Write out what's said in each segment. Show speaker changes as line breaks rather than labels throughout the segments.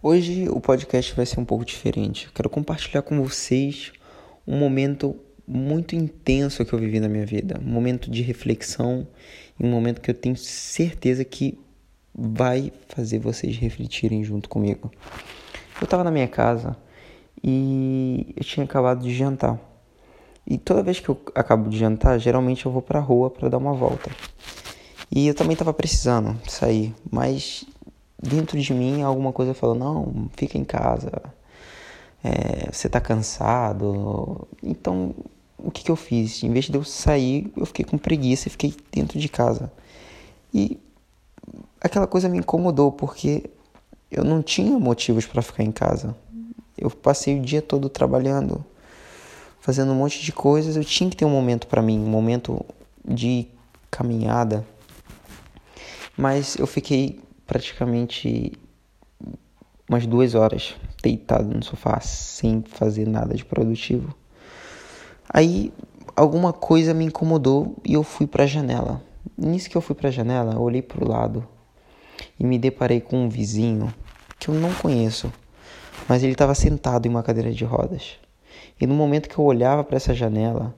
Hoje o podcast vai ser um pouco diferente. quero compartilhar com vocês um momento muito intenso que eu vivi na minha vida, um momento de reflexão um momento que eu tenho certeza que vai fazer vocês refletirem junto comigo. Eu estava na minha casa e eu tinha acabado de jantar. E toda vez que eu acabo de jantar, geralmente eu vou pra rua para dar uma volta. E eu também estava precisando sair, mas dentro de mim alguma coisa falou: não, fica em casa, é, você tá cansado. Então, o que, que eu fiz? Em vez de eu sair, eu fiquei com preguiça e fiquei dentro de casa. E aquela coisa me incomodou porque eu não tinha motivos para ficar em casa. Eu passei o dia todo trabalhando, fazendo um monte de coisas. Eu tinha que ter um momento para mim, um momento de caminhada. Mas eu fiquei praticamente umas duas horas deitado no sofá sem fazer nada de produtivo. Aí alguma coisa me incomodou e eu fui para a janela. Nisso que eu fui para a janela, eu olhei para o lado e me deparei com um vizinho que eu não conheço, mas ele estava sentado em uma cadeira de rodas. E no momento que eu olhava para essa janela,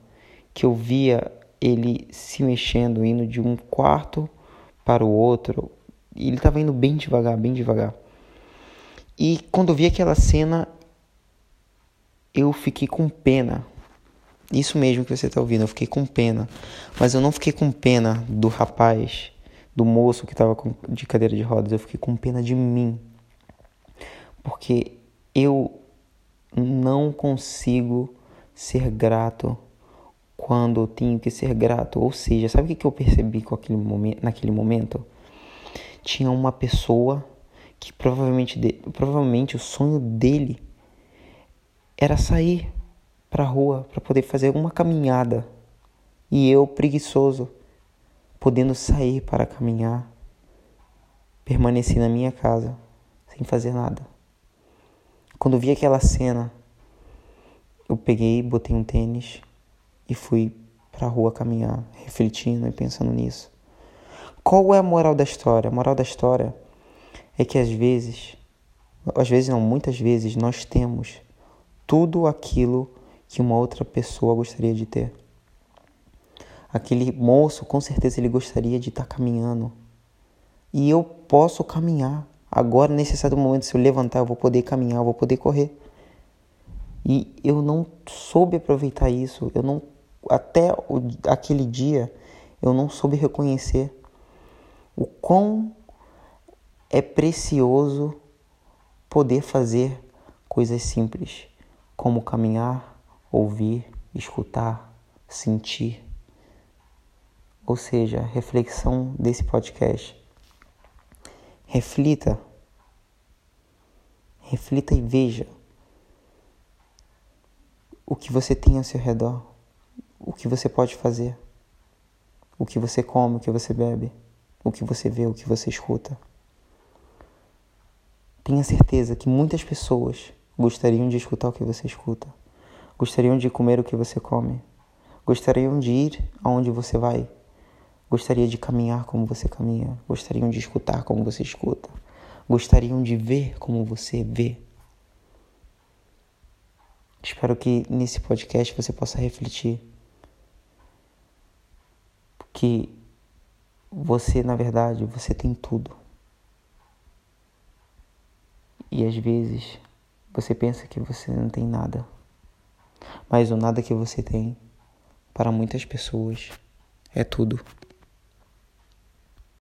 que eu via ele se mexendo, indo de um quarto para o outro, e ele estava indo bem devagar, bem devagar. E quando eu vi aquela cena, eu fiquei com pena. Isso mesmo que você está ouvindo, eu fiquei com pena. Mas eu não fiquei com pena do rapaz, do moço que estava de cadeira de rodas, eu fiquei com pena de mim. Porque eu não consigo ser grato quando eu tenho que ser grato. Ou seja, sabe o que eu percebi com aquele momento, naquele momento? Tinha uma pessoa que provavelmente, provavelmente o sonho dele era sair para a rua para poder fazer uma caminhada. E eu, preguiçoso, podendo sair para caminhar, permaneci na minha casa sem fazer nada. Quando vi aquela cena, eu peguei, botei um tênis e fui para a rua caminhar, refletindo e pensando nisso. Qual é a moral da história? A moral da história é que às vezes, às vezes não, muitas vezes nós temos tudo aquilo que uma outra pessoa gostaria de ter. Aquele moço, com certeza ele gostaria de estar caminhando. E eu posso caminhar. Agora, nesse exato momento, se eu levantar, eu vou poder caminhar, eu vou poder correr. E eu não soube aproveitar isso. Eu não até aquele dia eu não soube reconhecer o quão é precioso poder fazer coisas simples, como caminhar, ouvir, escutar, sentir. Ou seja, reflexão desse podcast. Reflita. Reflita e veja o que você tem ao seu redor, o que você pode fazer, o que você come, o que você bebe o que você vê, o que você escuta. Tenha certeza que muitas pessoas gostariam de escutar o que você escuta, gostariam de comer o que você come, gostariam de ir aonde você vai, gostaria de caminhar como você caminha, gostariam de escutar como você escuta, gostariam de ver como você vê. Espero que nesse podcast você possa refletir que você, na verdade, você tem tudo. E às vezes você pensa que você não tem nada. Mas o nada que você tem, para muitas pessoas, é tudo.